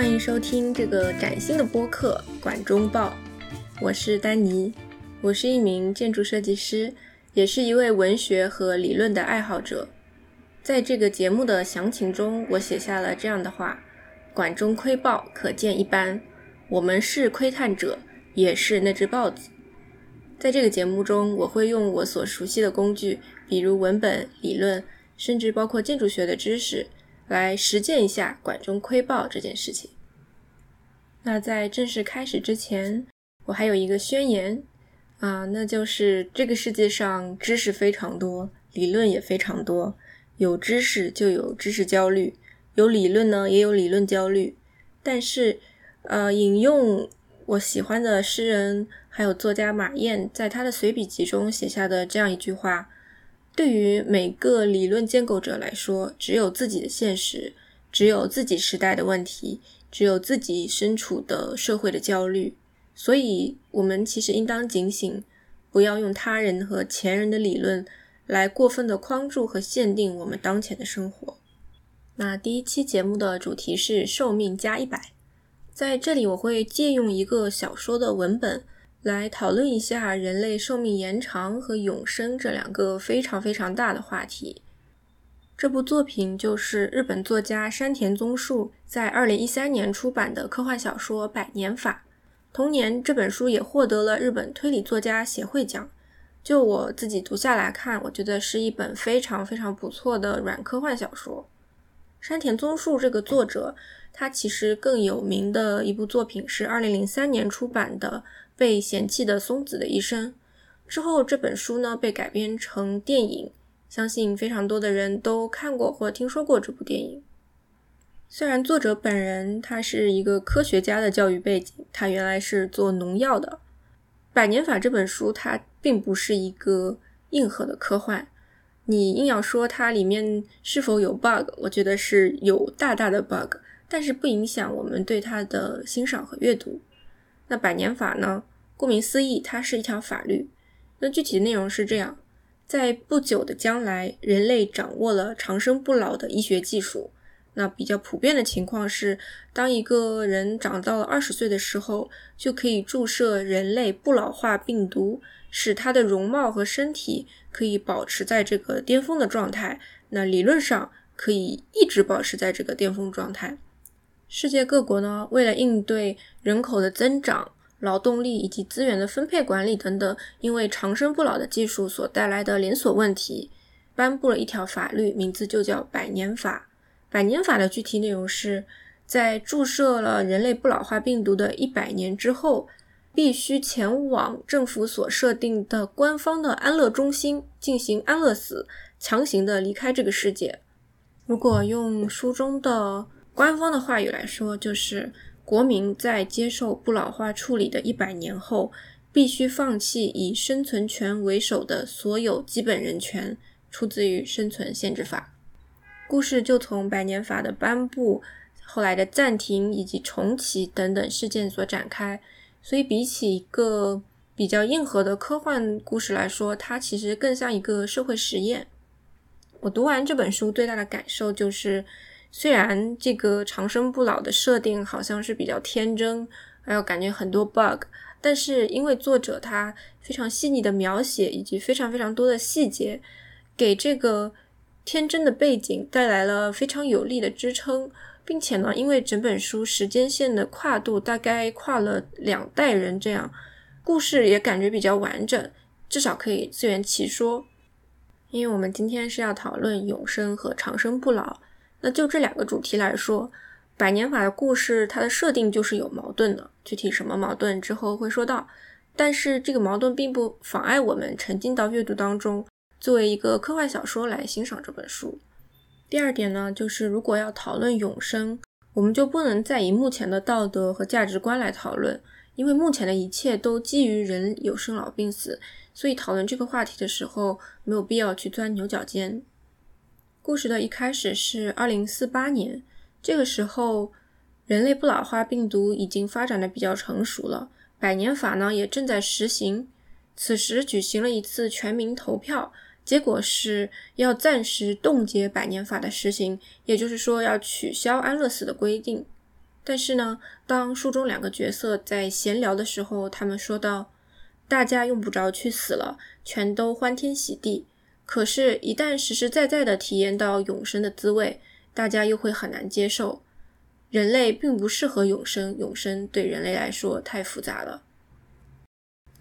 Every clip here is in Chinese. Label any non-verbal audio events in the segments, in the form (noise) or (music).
欢迎收听这个崭新的播客《管中报》，我是丹尼，我是一名建筑设计师，也是一位文学和理论的爱好者。在这个节目的详情中，我写下了这样的话：管中窥豹，可见一斑。我们是窥探者，也是那只豹子。在这个节目中，我会用我所熟悉的工具，比如文本、理论，甚至包括建筑学的知识。来实践一下管中窥豹这件事情。那在正式开始之前，我还有一个宣言啊，那就是这个世界上知识非常多，理论也非常多。有知识就有知识焦虑，有理论呢也有理论焦虑。但是，呃，引用我喜欢的诗人还有作家马燕在他的随笔集中写下的这样一句话。对于每个理论建构者来说，只有自己的现实，只有自己时代的问题，只有自己身处的社会的焦虑。所以，我们其实应当警醒，不要用他人和前人的理论来过分的框住和限定我们当前的生活。那第一期节目的主题是寿命加一百，在这里我会借用一个小说的文本。来讨论一下人类寿命延长和永生这两个非常非常大的话题。这部作品就是日本作家山田宗树在二零一三年出版的科幻小说《百年法》。同年，这本书也获得了日本推理作家协会奖。就我自己读下来看，我觉得是一本非常非常不错的软科幻小说。山田宗树这个作者，他其实更有名的一部作品是二零零三年出版的。被嫌弃的松子的一生之后，这本书呢被改编成电影，相信非常多的人都看过或听说过这部电影。虽然作者本人他是一个科学家的教育背景，他原来是做农药的。《百年法》这本书它并不是一个硬核的科幻，你硬要说它里面是否有 bug，我觉得是有大大的 bug，但是不影响我们对它的欣赏和阅读。那百年法呢？顾名思义，它是一条法律。那具体的内容是这样：在不久的将来，人类掌握了长生不老的医学技术。那比较普遍的情况是，当一个人长到了二十岁的时候，就可以注射人类不老化病毒，使他的容貌和身体可以保持在这个巅峰的状态。那理论上可以一直保持在这个巅峰状态。世界各国呢，为了应对人口的增长，劳动力以及资源的分配管理等等，因为长生不老的技术所带来的连锁问题，颁布了一条法律，名字就叫《百年法》。百年法的具体内容是，在注射了人类不老化病毒的一百年之后，必须前往政府所设定的官方的安乐中心进行安乐死，强行的离开这个世界。如果用书中的官方的话语来说，就是。国民在接受不老化处理的一百年后，必须放弃以生存权为首的所有基本人权。出自于《生存限制法》。故事就从百年法的颁布、后来的暂停以及重启等等事件所展开。所以，比起一个比较硬核的科幻故事来说，它其实更像一个社会实验。我读完这本书最大的感受就是。虽然这个长生不老的设定好像是比较天真，还有感觉很多 bug，但是因为作者他非常细腻的描写以及非常非常多的细节，给这个天真的背景带来了非常有力的支撑，并且呢，因为整本书时间线的跨度大概跨了两代人，这样故事也感觉比较完整，至少可以自圆其说。因为我们今天是要讨论永生和长生不老。那就这两个主题来说，百年法的故事，它的设定就是有矛盾的。具体什么矛盾之后会说到，但是这个矛盾并不妨碍我们沉浸到阅读当中，作为一个科幻小说来欣赏这本书。第二点呢，就是如果要讨论永生，我们就不能再以目前的道德和价值观来讨论，因为目前的一切都基于人有生老病死，所以讨论这个话题的时候，没有必要去钻牛角尖。故事的一开始是二零四八年，这个时候人类不老化病毒已经发展的比较成熟了，百年法呢也正在实行。此时举行了一次全民投票，结果是要暂时冻结百年法的实行，也就是说要取消安乐死的规定。但是呢，当书中两个角色在闲聊的时候，他们说道：“大家用不着去死了，全都欢天喜地。可是，一旦实实在在的体验到永生的滋味，大家又会很难接受。人类并不适合永生，永生对人类来说太复杂了。”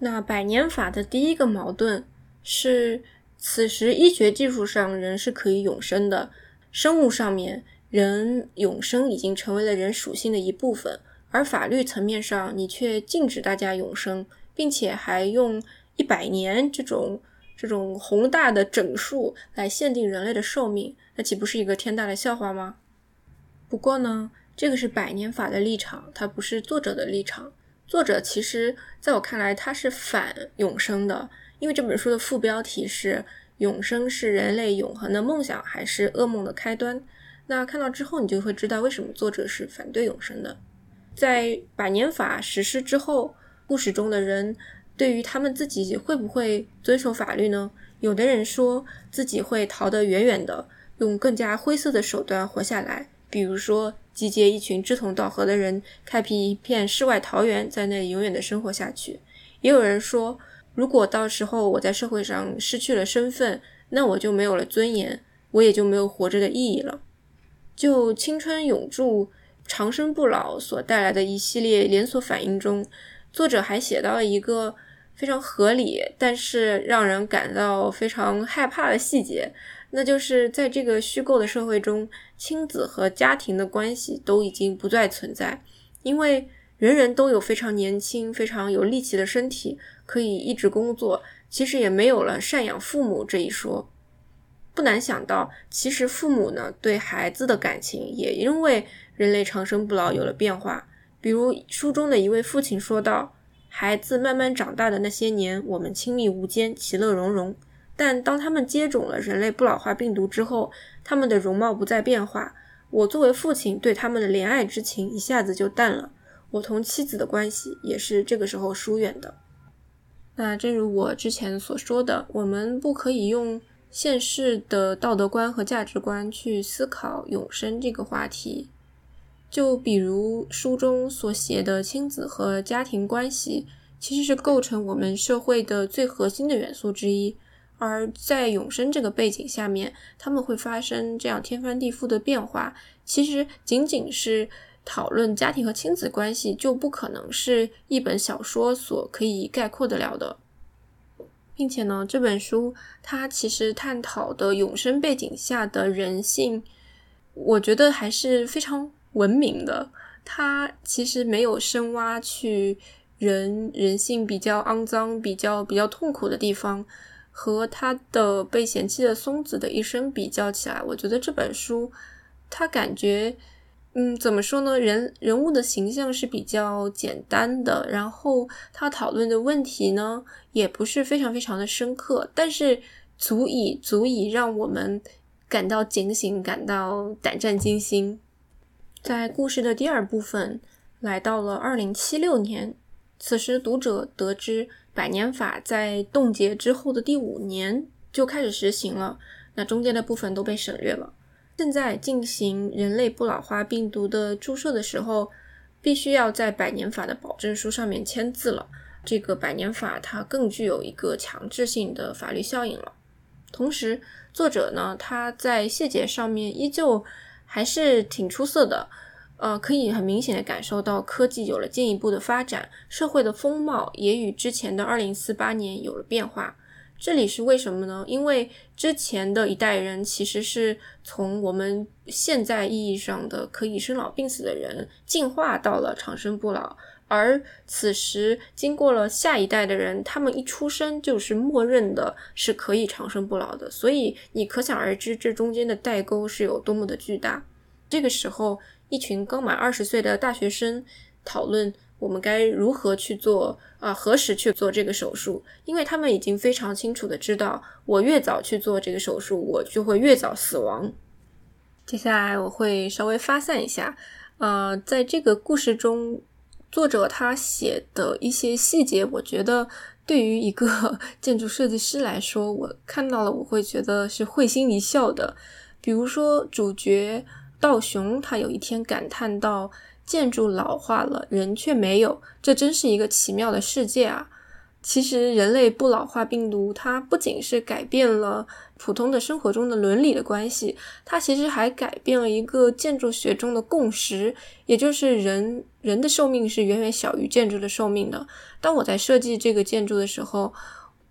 那百年法的第一个矛盾是，此时医学技术上人是可以永生的，生物上面。人永生已经成为了人属性的一部分，而法律层面上，你却禁止大家永生，并且还用一百年这种这种宏大的整数来限定人类的寿命，那岂不是一个天大的笑话吗？不过呢，这个是百年法的立场，它不是作者的立场。作者其实在我看来，他是反永生的，因为这本书的副标题是“永生是人类永恒的梦想，还是噩梦的开端”。那看到之后，你就会知道为什么作者是反对永生的。在百年法实施之后，故事中的人对于他们自己会不会遵守法律呢？有的人说自己会逃得远远的，用更加灰色的手段活下来，比如说集结一群志同道合的人，开辟一片世外桃源，在那里永远的生活下去。也有人说，如果到时候我在社会上失去了身份，那我就没有了尊严，我也就没有活着的意义了。就青春永驻、长生不老所带来的一系列连锁反应中，作者还写到了一个非常合理，但是让人感到非常害怕的细节，那就是在这个虚构的社会中，亲子和家庭的关系都已经不再存在，因为人人都有非常年轻、非常有力气的身体，可以一直工作，其实也没有了赡养父母这一说。不难想到，其实父母呢对孩子的感情也因为人类长生不老有了变化。比如书中的一位父亲说道：“孩子慢慢长大的那些年，我们亲密无间，其乐融融。但当他们接种了人类不老化病毒之后，他们的容貌不再变化。我作为父亲对他们的怜爱之情一下子就淡了。我同妻子的关系也是这个时候疏远的。那正如我之前所说的，我们不可以用。”现世的道德观和价值观去思考永生这个话题，就比如书中所写的亲子和家庭关系，其实是构成我们社会的最核心的元素之一。而在永生这个背景下面，他们会发生这样天翻地覆的变化。其实仅仅是讨论家庭和亲子关系，就不可能是一本小说所可以概括得了的。并且呢，这本书它其实探讨的永生背景下的人性，我觉得还是非常文明的。它其实没有深挖去人人性比较肮脏、比较比较痛苦的地方，和他的被嫌弃的松子的一生比较起来，我觉得这本书他感觉。嗯，怎么说呢？人人物的形象是比较简单的，然后他讨论的问题呢，也不是非常非常的深刻，但是足以足以让我们感到警醒，感到胆战心惊。在故事的第二部分，来到了二零七六年，此时读者得知百年法在冻结之后的第五年就开始实行了，那中间的部分都被省略了。现在进行人类不老化病毒的注射的时候，必须要在百年法的保证书上面签字了。这个百年法它更具有一个强制性的法律效应了。同时，作者呢他在细节上面依旧还是挺出色的，呃，可以很明显的感受到科技有了进一步的发展，社会的风貌也与之前的二零四八年有了变化。这里是为什么呢？因为之前的一代人其实是从我们现在意义上的可以生老病死的人进化到了长生不老，而此时经过了下一代的人，他们一出生就是默认的是可以长生不老的，所以你可想而知这中间的代沟是有多么的巨大。这个时候，一群刚满二十岁的大学生讨论。我们该如何去做啊？何时去做这个手术？因为他们已经非常清楚的知道，我越早去做这个手术，我就会越早死亡。接下来我会稍微发散一下，呃，在这个故事中，作者他写的一些细节，我觉得对于一个 (laughs) 建筑设计师来说，我看到了我会觉得是会心一笑的。比如说，主角道雄他有一天感叹到。建筑老化了，人却没有，这真是一个奇妙的世界啊！其实，人类不老化病毒，它不仅是改变了普通的生活中的伦理的关系，它其实还改变了一个建筑学中的共识，也就是人人的寿命是远远小于建筑的寿命的。当我在设计这个建筑的时候，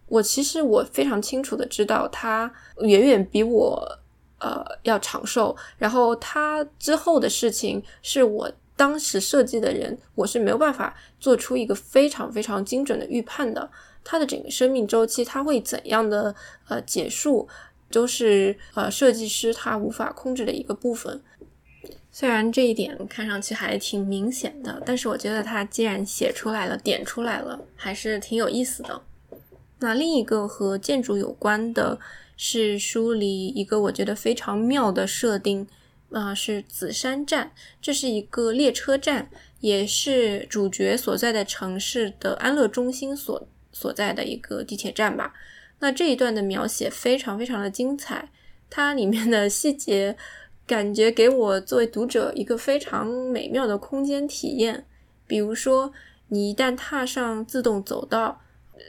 我其实我非常清楚的知道，它远远比我呃要长寿，然后它之后的事情是我。当时设计的人，我是没有办法做出一个非常非常精准的预判的。它的整个生命周期，它会怎样的呃结束，都是呃设计师他无法控制的一个部分。虽然这一点看上去还挺明显的，但是我觉得他既然写出来了，点出来了，还是挺有意思的。那另一个和建筑有关的是书里一个我觉得非常妙的设定。啊，是紫山站，这是一个列车站，也是主角所在的城市的安乐中心所所在的一个地铁站吧。那这一段的描写非常非常的精彩，它里面的细节感觉给我作为读者一个非常美妙的空间体验。比如说，你一旦踏上自动走道，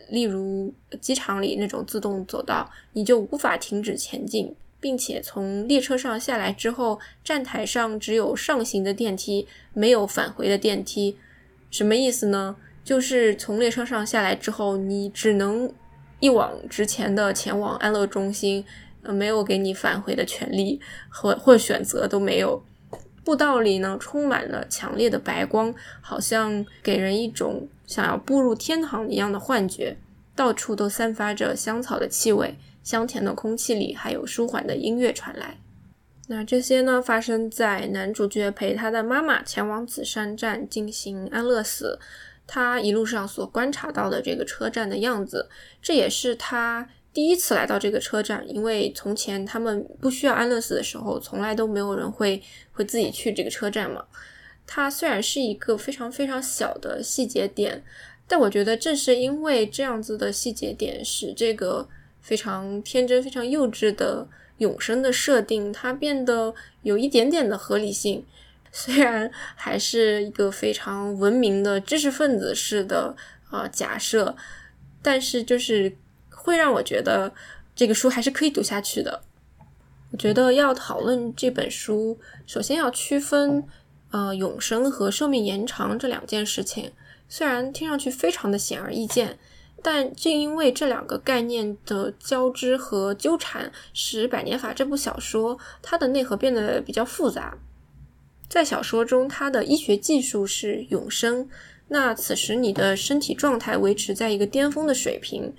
例如机场里那种自动走道，你就无法停止前进。并且从列车上下来之后，站台上只有上行的电梯，没有返回的电梯。什么意思呢？就是从列车上下来之后，你只能一往直前的前往安乐中心，呃，没有给你返回的权利和或选择都没有。步道里呢，充满了强烈的白光，好像给人一种想要步入天堂一样的幻觉。到处都散发着香草的气味。香甜的空气里，还有舒缓的音乐传来。那这些呢，发生在男主角陪他的妈妈前往紫山站进行安乐死，他一路上所观察到的这个车站的样子。这也是他第一次来到这个车站，因为从前他们不需要安乐死的时候，从来都没有人会会自己去这个车站嘛。它虽然是一个非常非常小的细节点，但我觉得正是因为这样子的细节点，使这个。非常天真、非常幼稚的永生的设定，它变得有一点点的合理性。虽然还是一个非常文明的知识分子式的啊假设，但是就是会让我觉得这个书还是可以读下去的。我觉得要讨论这本书，首先要区分呃永生和寿命延长这两件事情。虽然听上去非常的显而易见。但正因为这两个概念的交织和纠缠，使《百年法》这部小说它的内核变得比较复杂。在小说中，它的医学技术是永生，那此时你的身体状态维持在一个巅峰的水平，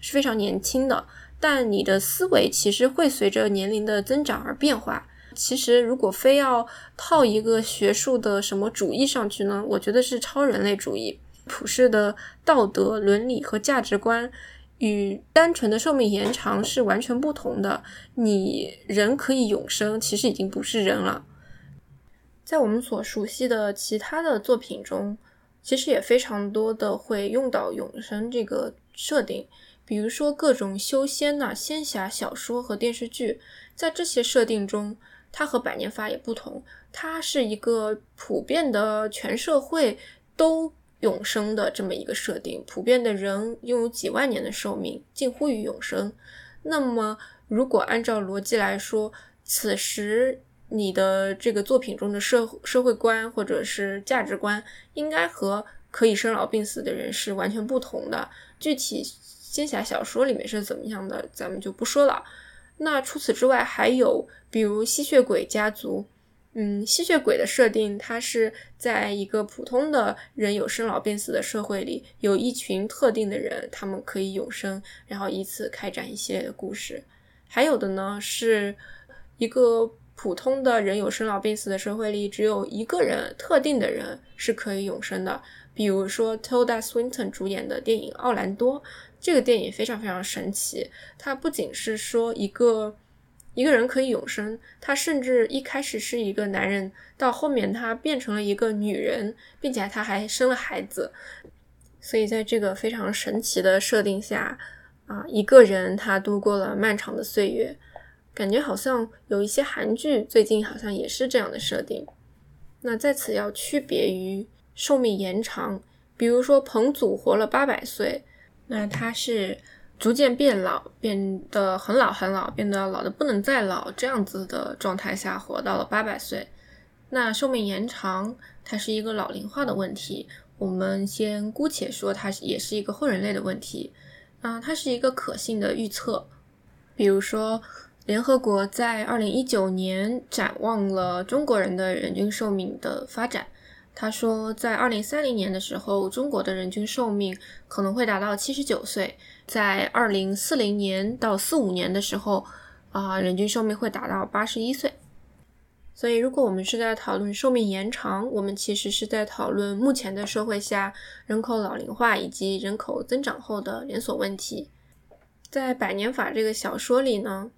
是非常年轻的。但你的思维其实会随着年龄的增长而变化。其实，如果非要套一个学术的什么主义上去呢？我觉得是超人类主义。普世的道德伦理和价值观与单纯的寿命延长是完全不同的。你人可以永生，其实已经不是人了。在我们所熟悉的其他的作品中，其实也非常多的会用到永生这个设定，比如说各种修仙呐、仙侠小说和电视剧。在这些设定中，它和百年法也不同，它是一个普遍的全社会都。永生的这么一个设定，普遍的人拥有几万年的寿命，近乎于永生。那么，如果按照逻辑来说，此时你的这个作品中的社社会观或者是价值观，应该和可以生老病死的人是完全不同的。具体仙侠小说里面是怎么样的，咱们就不说了。那除此之外，还有比如吸血鬼家族。嗯，吸血鬼的设定，它是在一个普通的人有生老病死的社会里，有一群特定的人，他们可以永生，然后以此开展一系列的故事。还有的呢，是一个普通的人有生老病死的社会里，只有一个人，特定的人是可以永生的。比如说 Tilda Swinton 主演的电影《奥兰多》，这个电影非常非常神奇，它不仅是说一个。一个人可以永生，他甚至一开始是一个男人，到后面他变成了一个女人，并且他还生了孩子。所以在这个非常神奇的设定下，啊，一个人他度过了漫长的岁月，感觉好像有一些韩剧最近好像也是这样的设定。那在此要区别于寿命延长，比如说彭祖活了八百岁，那他是逐渐变老，变得很老很老，变得老的不能再老这样子的状态下活到了八百岁。那寿命延长，它是一个老龄化的问题，我们先姑且说它也是一个后人类的问题。啊，它是一个可信的预测，比如说。联合国在二零一九年展望了中国人的人均寿命的发展。他说，在二零三零年的时候，中国的人均寿命可能会达到七十九岁；在二零四零年到四五年的时候，啊，人均寿命会达到八十一岁。所以，如果我们是在讨论寿命延长，我们其实是在讨论目前的社会下人口老龄化以及人口增长后的连锁问题。在《百年法》这个小说里呢？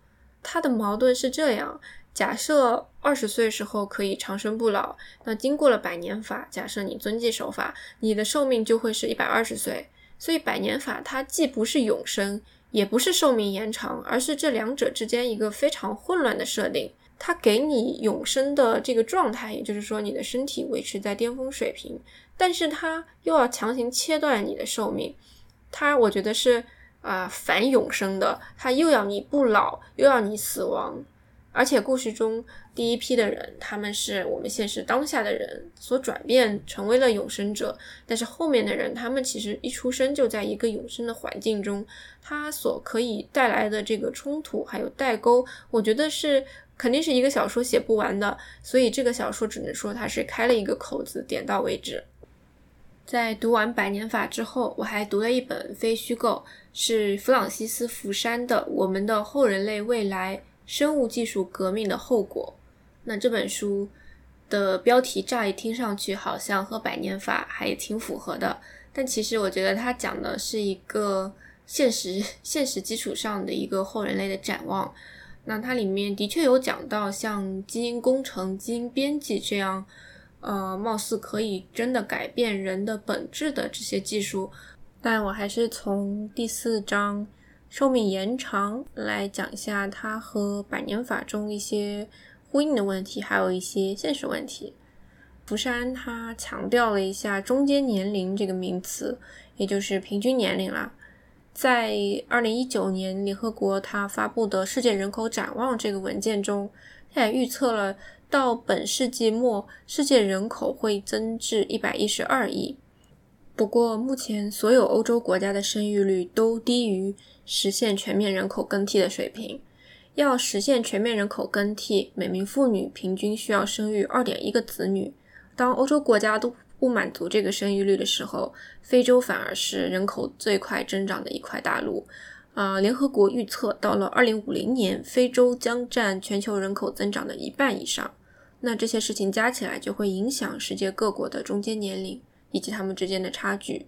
它的矛盾是这样：假设二十岁时候可以长生不老，那经过了百年法，假设你遵纪守法，你的寿命就会是一百二十岁。所以百年法它既不是永生，也不是寿命延长，而是这两者之间一个非常混乱的设定。它给你永生的这个状态，也就是说你的身体维持在巅峰水平，但是它又要强行切断你的寿命。它，我觉得是。啊，反永生的，他又要你不老，又要你死亡，而且故事中第一批的人，他们是我们现实当下的人所转变成为了永生者，但是后面的人，他们其实一出生就在一个永生的环境中，他所可以带来的这个冲突还有代沟，我觉得是肯定是一个小说写不完的，所以这个小说只能说它是开了一个口子，点到为止。在读完《百年法》之后，我还读了一本非虚构，是弗朗西斯·福山的《我们的后人类未来：生物技术革命的后果》。那这本书的标题乍一听上去好像和《百年法》还挺符合的，但其实我觉得它讲的是一个现实、(laughs) 现实基础上的一个后人类的展望。那它里面的确有讲到像基因工程、基因编辑这样。呃，貌似可以真的改变人的本质的这些技术，但我还是从第四章寿命延长来讲一下它和百年法中一些呼应的问题，还有一些现实问题。福山他强调了一下中间年龄这个名词，也就是平均年龄啦。在二零一九年联合国他发布的世界人口展望这个文件中，他也预测了。到本世纪末，世界人口会增至一百一十二亿。不过，目前所有欧洲国家的生育率都低于实现全面人口更替的水平。要实现全面人口更替，每名妇女平均需要生育二点一个子女。当欧洲国家都不满足这个生育率的时候，非洲反而是人口最快增长的一块大陆。啊，联合国预测，到了二零五零年，非洲将占全球人口增长的一半以上。那这些事情加起来就会影响世界各国的中间年龄以及他们之间的差距。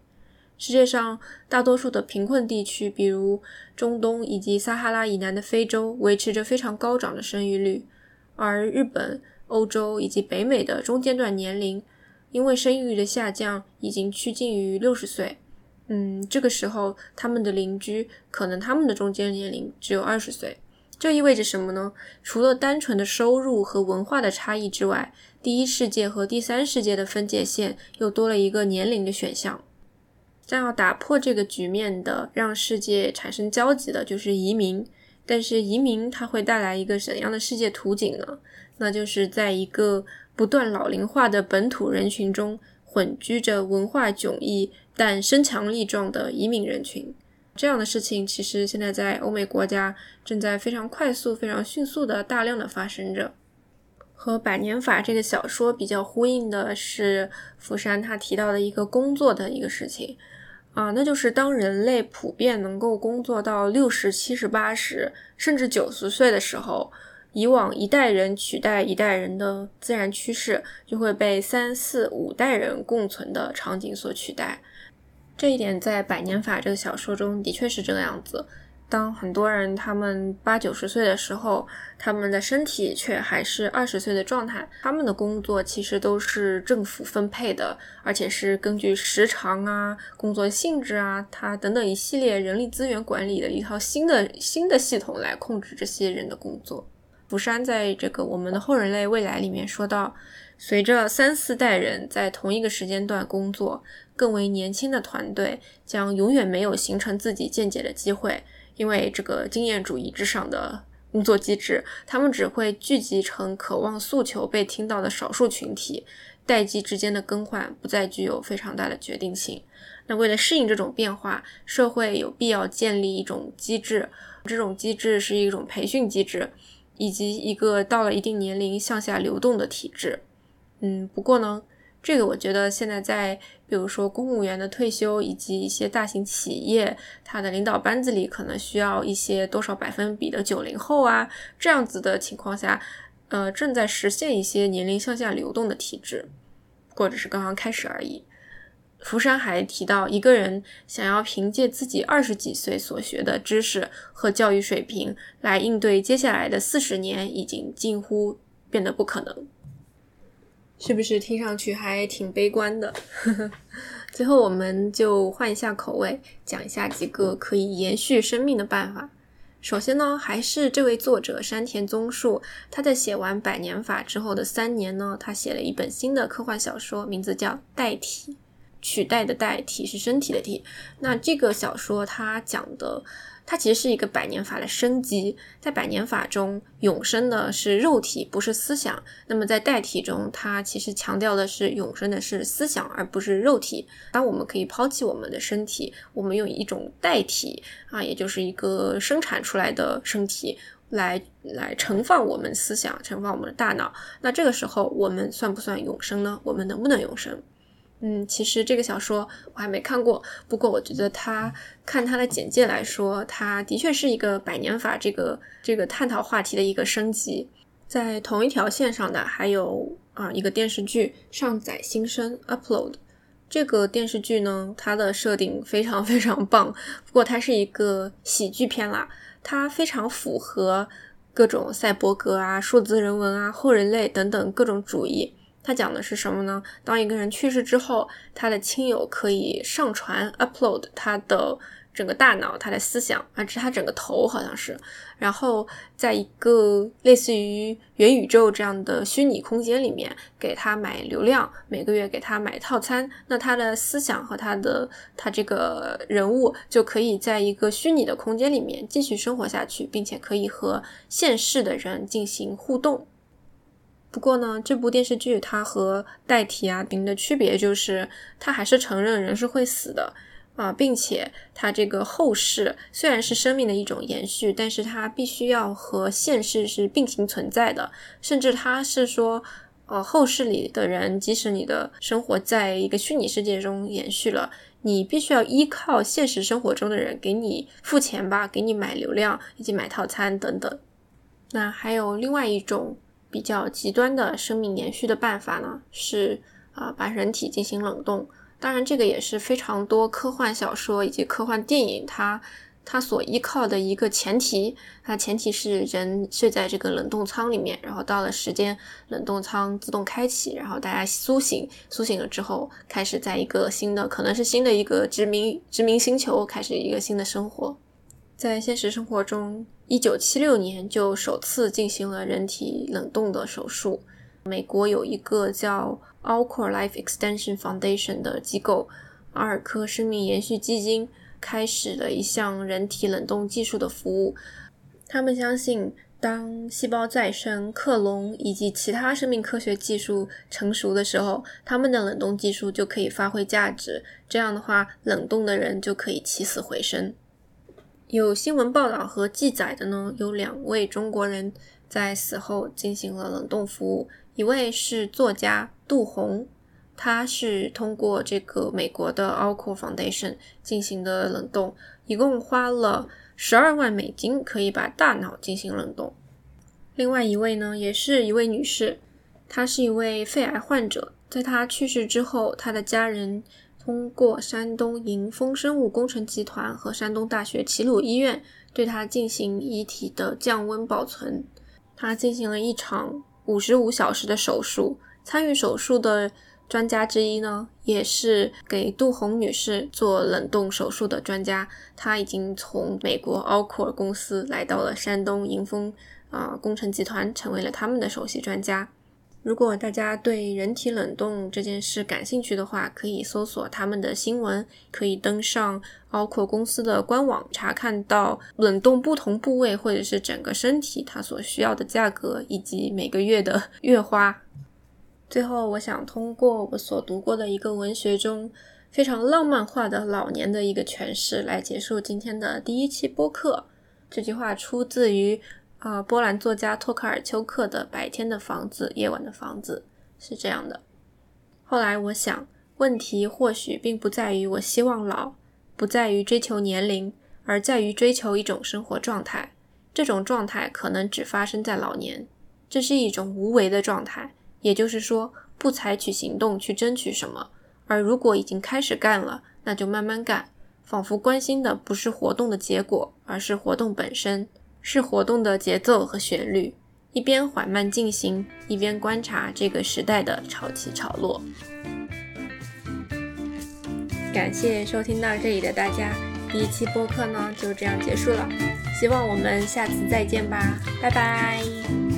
世界上大多数的贫困地区，比如中东以及撒哈拉以南的非洲，维持着非常高涨的生育率，而日本、欧洲以及北美的中间段年龄，因为生育率的下降，已经趋近于六十岁。嗯，这个时候他们的邻居可能他们的中间年龄只有二十岁。这意味着什么呢？除了单纯的收入和文化的差异之外，第一世界和第三世界的分界线又多了一个年龄的选项。将要打破这个局面的，让世界产生交集的，就是移民。但是移民它会带来一个怎样的世界图景呢？那就是在一个不断老龄化的本土人群中，混居着文化迥异但身强力壮的移民人群。这样的事情其实现在在欧美国家正在非常快速、非常迅速的大量的发生着。和《百年法》这个小说比较呼应的是，福山他提到的一个工作的一个事情啊，那就是当人类普遍能够工作到六十七十八十甚至九十岁的时候，以往一代人取代一代人的自然趋势就会被三四五代人共存的场景所取代。这一点在《百年法》这个小说中的确是这个样子。当很多人他们八九十岁的时候，他们的身体却还是二十岁的状态，他们的工作其实都是政府分配的，而且是根据时长啊、工作性质啊、它等等一系列人力资源管理的一套新的新的系统来控制这些人的工作。福山在这个《我们的后人类未来》里面说到，随着三四代人在同一个时间段工作，更为年轻的团队将永远没有形成自己见解的机会，因为这个经验主义之上的工作机制，他们只会聚集成渴望诉求被听到的少数群体，代际之间的更换不再具有非常大的决定性。那为了适应这种变化，社会有必要建立一种机制。这种机制是一种培训机制，以及一个到了一定年龄向下流动的体制。嗯，不过呢，这个我觉得现在在比如说公务员的退休以及一些大型企业，它的领导班子里可能需要一些多少百分比的九零后啊，这样子的情况下，呃，正在实现一些年龄向下流动的体制，或者是刚刚开始而已。福山还提到，一个人想要凭借自己二十几岁所学的知识和教育水平来应对接下来的四十年，已经近乎变得不可能。是不是听上去还挺悲观的？(laughs) 最后，我们就换一下口味，讲一下几个可以延续生命的办法。首先呢，还是这位作者山田宗树，他在写完《百年法》之后的三年呢，他写了一本新的科幻小说，名字叫《代替》。取代的代替是身体的替。那这个小说它讲的，它其实是一个百年法的升级。在百年法中，永生的是肉体，不是思想。那么在代替中，它其实强调的是永生的是思想，而不是肉体。当我们可以抛弃我们的身体，我们用一种代替啊，也就是一个生产出来的身体来来盛放我们思想，盛放我们的大脑。那这个时候，我们算不算永生呢？我们能不能永生？嗯，其实这个小说我还没看过，不过我觉得它看它的简介来说，它的确是一个百年法这个这个探讨话题的一个升级。在同一条线上的还有啊一个电视剧《上载新生》（Upload）。这个电视剧呢，它的设定非常非常棒，不过它是一个喜剧片啦，它非常符合各种赛博格啊、数字人文啊、后人类等等各种主义。他讲的是什么呢？当一个人去世之后，他的亲友可以上传 upload 他的整个大脑、他的思想，啊，是他整个头好像是，然后在一个类似于元宇宙这样的虚拟空间里面，给他买流量，每个月给他买套餐，那他的思想和他的他这个人物就可以在一个虚拟的空间里面继续生活下去，并且可以和现世的人进行互动。不过呢，这部电视剧它和代替啊顶的区别就是，它还是承认人是会死的啊，并且它这个后世虽然是生命的一种延续，但是它必须要和现世是并行存在的，甚至它是说，呃，后世里的人，即使你的生活在一个虚拟世界中延续了，你必须要依靠现实生活中的人给你付钱吧，给你买流量以及买套餐等等。那还有另外一种。比较极端的生命延续的办法呢，是啊把人体进行冷冻。当然，这个也是非常多科幻小说以及科幻电影它它所依靠的一个前提。它前提是人睡在这个冷冻舱里面，然后到了时间，冷冻舱自动开启，然后大家苏醒，苏醒了之后，开始在一个新的，可能是新的一个殖民殖民星球，开始一个新的生活。在现实生活中，一九七六年就首次进行了人体冷冻的手术。美国有一个叫 Alcor Life Extension Foundation 的机构，阿尔科生命延续基金，开始了一项人体冷冻技术的服务。他们相信，当细胞再生、克隆以及其他生命科学技术成熟的时候，他们的冷冻技术就可以发挥价值。这样的话，冷冻的人就可以起死回生。有新闻报道和记载的呢，有两位中国人在死后进行了冷冻服务。一位是作家杜红，他是通过这个美国的 Alcor Foundation 进行的冷冻，一共花了十二万美金，可以把大脑进行冷冻。另外一位呢，也是一位女士，她是一位肺癌患者，在她去世之后，她的家人。通过山东银丰生物工程集团和山东大学齐鲁医院对他进行遗体的降温保存，他进行了一场五十五小时的手术。参与手术的专家之一呢，也是给杜红女士做冷冻手术的专家。他已经从美国 Alcor 公司来到了山东银丰啊，工程集团成为了他们的首席专家。如果大家对人体冷冻这件事感兴趣的话，可以搜索他们的新闻，可以登上包括公司的官网，查看到冷冻不同部位或者是整个身体它所需要的价格以及每个月的 (laughs) 月花。最后，我想通过我所读过的一个文学中非常浪漫化的老年的一个诠释来结束今天的第一期播客。这句话出自于。啊，波兰作家托卡尔丘克的《白天的房子，夜晚的房子》是这样的。后来我想，问题或许并不在于我希望老，不在于追求年龄，而在于追求一种生活状态。这种状态可能只发生在老年。这是一种无为的状态，也就是说，不采取行动去争取什么。而如果已经开始干了，那就慢慢干，仿佛关心的不是活动的结果，而是活动本身。是活动的节奏和旋律，一边缓慢进行，一边观察这个时代的潮起潮落。感谢收听到这里的大家，第一期播客呢就这样结束了，希望我们下次再见吧，拜拜。